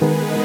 Bye.